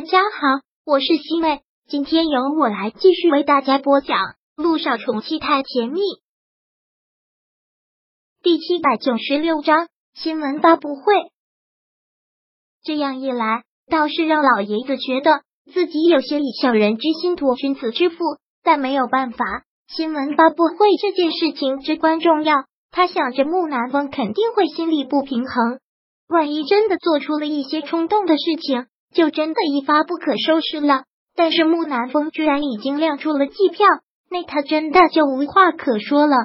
大家好，我是西妹，今天由我来继续为大家播讲《路上宠妻太甜蜜》第七百九十六章新闻发布会。这样一来，倒是让老爷子觉得自己有些以小人之心度君子之腹，但没有办法，新闻发布会这件事情至关重要。他想着木南风肯定会心里不平衡，万一真的做出了一些冲动的事情。就真的一发不可收拾了。但是木南风居然已经亮出了机票，那他真的就无话可说了。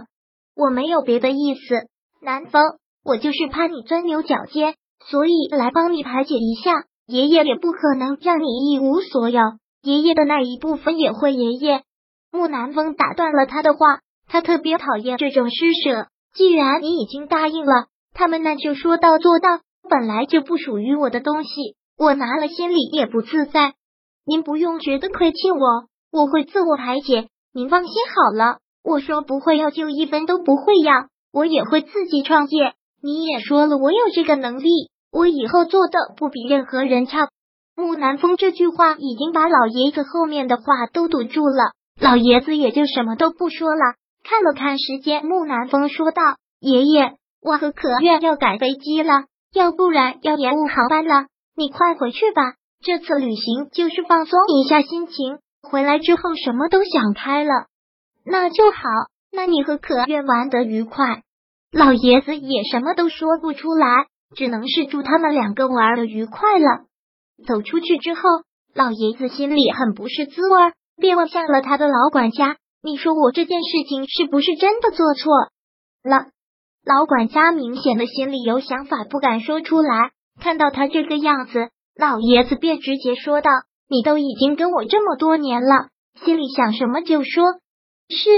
我没有别的意思，南风，我就是怕你钻牛角尖，所以来帮你排解一下。爷爷也不可能让你一无所有，爷爷的那一部分也会爷爷。木南风打断了他的话，他特别讨厌这种施舍。既然你已经答应了他们，那就说到做到。本来就不属于我的东西。我拿了心里也不自在，您不用觉得亏欠我，我会自我排解，您放心好了。我说不会要就一分都不会要，我也会自己创业。你也说了我有这个能力，我以后做的不比任何人差。木南风这句话已经把老爷子后面的话都堵住了，老爷子也就什么都不说了，看了看时间，木南风说道：“爷爷，我和可月要赶飞机了，要不然要延误航班了。”你快回去吧，这次旅行就是放松一下心情，回来之后什么都想开了，那就好。那你和可愿玩得愉快，老爷子也什么都说不出来，只能是祝他们两个玩的愉快了。走出去之后，老爷子心里很不是滋味，便问向了他的老管家：“你说我这件事情是不是真的做错了？”老管家明显的心里有想法，不敢说出来。看到他这个样子，老爷子便直接说道：“你都已经跟我这么多年了，心里想什么就说。”是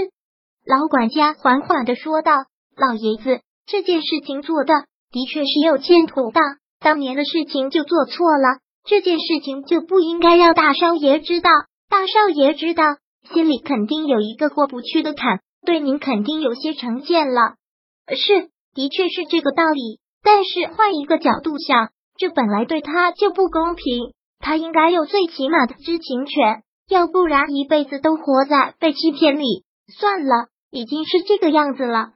老管家缓缓的说道：“老爷子，这件事情做的的确是有欠妥当，当年的事情就做错了，这件事情就不应该让大少爷知道。大少爷知道，心里肯定有一个过不去的坎，对您肯定有些成见了。是，的确是这个道理。”但是换一个角度想，这本来对他就不公平，他应该有最起码的知情权，要不然一辈子都活在被欺骗里。算了，已经是这个样子了。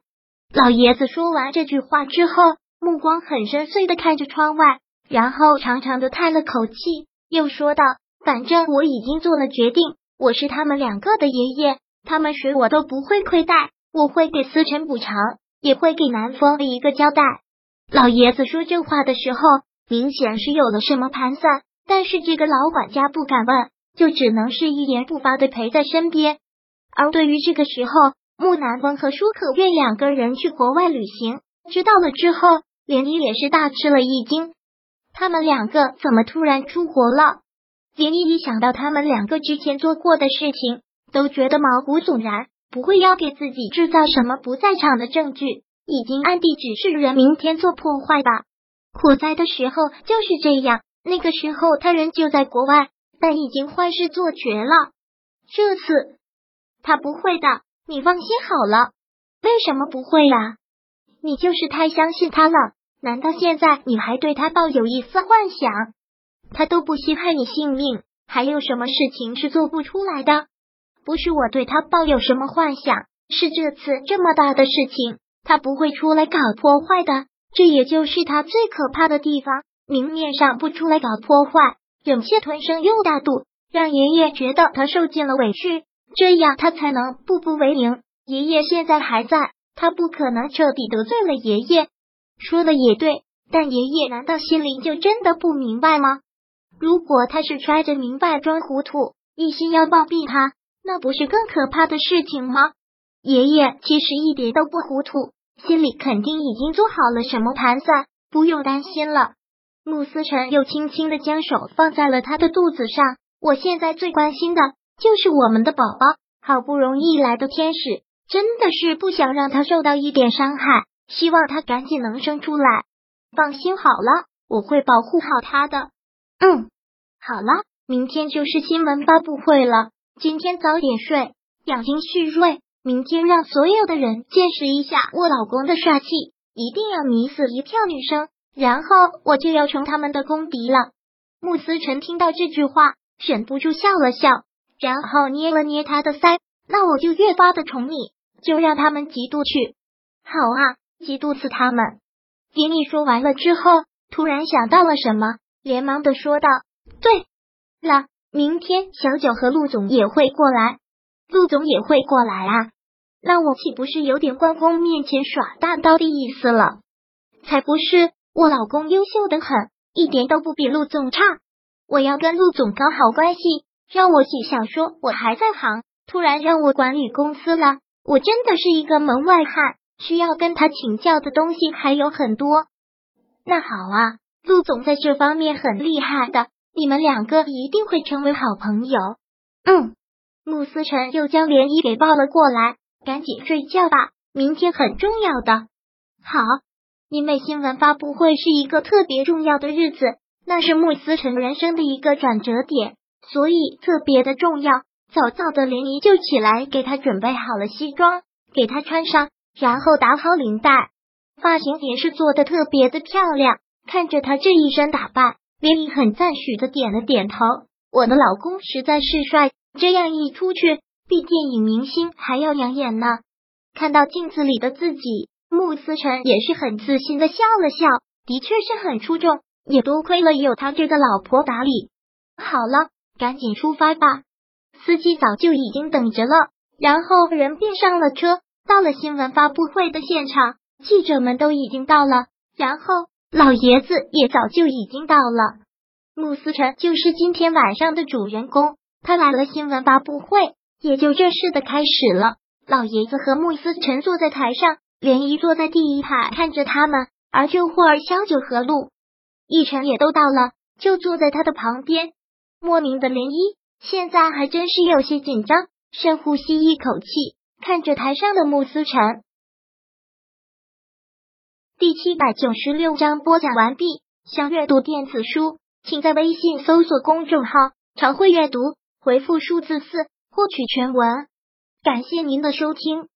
老爷子说完这句话之后，目光很深邃的看着窗外，然后长长的叹了口气，又说道：“反正我已经做了决定，我是他们两个的爷爷，他们谁我都不会亏待，我会给思辰补偿，也会给南风一个交代。”老爷子说这话的时候，明显是有了什么盘算，但是这个老管家不敢问，就只能是一言不发的陪在身边。而对于这个时候，木南风和舒可月两个人去国外旅行，知道了之后，连依也是大吃了一惊。他们两个怎么突然出国了？连依一想到他们两个之前做过的事情，都觉得毛骨悚然，不会要给自己制造什么不在场的证据。已经暗地指示人明天做破坏吧。火灾的时候就是这样，那个时候他人就在国外，但已经坏事做绝了。这次他不会的，你放心好了。为什么不会呀？你就是太相信他了。难道现在你还对他抱有一丝幻想？他都不惜害你性命，还有什么事情是做不出来的？不是我对他抱有什么幻想，是这次这么大的事情。他不会出来搞破坏的，这也就是他最可怕的地方。明面上不出来搞破坏，忍气吞声又大度，让爷爷觉得他受尽了委屈，这样他才能步步为营。爷爷现在还在，他不可能彻底得罪了爷爷。说的也对，但爷爷难道心里就真的不明白吗？如果他是揣着明白装糊涂，一心要暴毙他，那不是更可怕的事情吗？爷爷其实一点都不糊涂，心里肯定已经做好了什么盘算，不用担心了。慕思辰又轻轻的将手放在了他的肚子上。我现在最关心的就是我们的宝宝，好不容易来的天使，真的是不想让他受到一点伤害，希望他赶紧能生出来。放心好了，我会保护好他的。嗯，好了，明天就是新闻发布会了，今天早点睡，养精蓄锐。明天让所有的人见识一下我老公的帅气，一定要迷死一票女生，然后我就要成他们的公敌了。穆思辰听到这句话，忍不住笑了笑，然后捏了捏他的腮。那我就越发的宠你，就让他们嫉妒去。好啊，嫉妒死他们！给你说完了之后，突然想到了什么，连忙的说道：“对了，明天小九和陆总也会过来。陆总也会过来啊？那我岂不是有点关公面前耍大刀的意思了？才不是，我老公优秀的很，一点都不比陆总差。我要跟陆总搞好关系，让我姐想说我还在行。”突然让我管理公司了，我真的是一个门外汉，需要跟他请教的东西还有很多。那好啊，陆总在这方面很厉害的，你们两个一定会成为好朋友。嗯，穆思辰又将涟漪给抱了过来，赶紧睡觉吧，明天很重要的。好，因为新闻发布会是一个特别重要的日子，那是穆思辰人生的一个转折点，所以特别的重要。早早的，涟漪就起来给他准备好了西装，给他穿上，然后打好领带，发型也是做的特别的漂亮。看着他这一身打扮，涟漪很赞许的点了点头。我的老公实在是帅，这样一出去，比电影明星还要养眼呢。看到镜子里的自己，穆思辰也是很自信的笑了笑，的确是很出众，也多亏了有他这个老婆打理。好了，赶紧出发吧。司机早就已经等着了，然后人便上了车，到了新闻发布会的现场，记者们都已经到了，然后老爷子也早就已经到了。穆思辰就是今天晚上的主人公，他来了新闻发布会，也就正式的开始了。老爷子和穆思辰坐在台上，涟漪坐在第一排看着他们，而这会儿萧九和陆逸晨也都到了，就坐在他的旁边。莫名的涟漪。现在还真是有些紧张，深呼吸一口气，看着台上的穆思辰。第七百九十六章播讲完毕。想阅读电子书，请在微信搜索公众号“常会阅读”，回复数字四获取全文。感谢您的收听。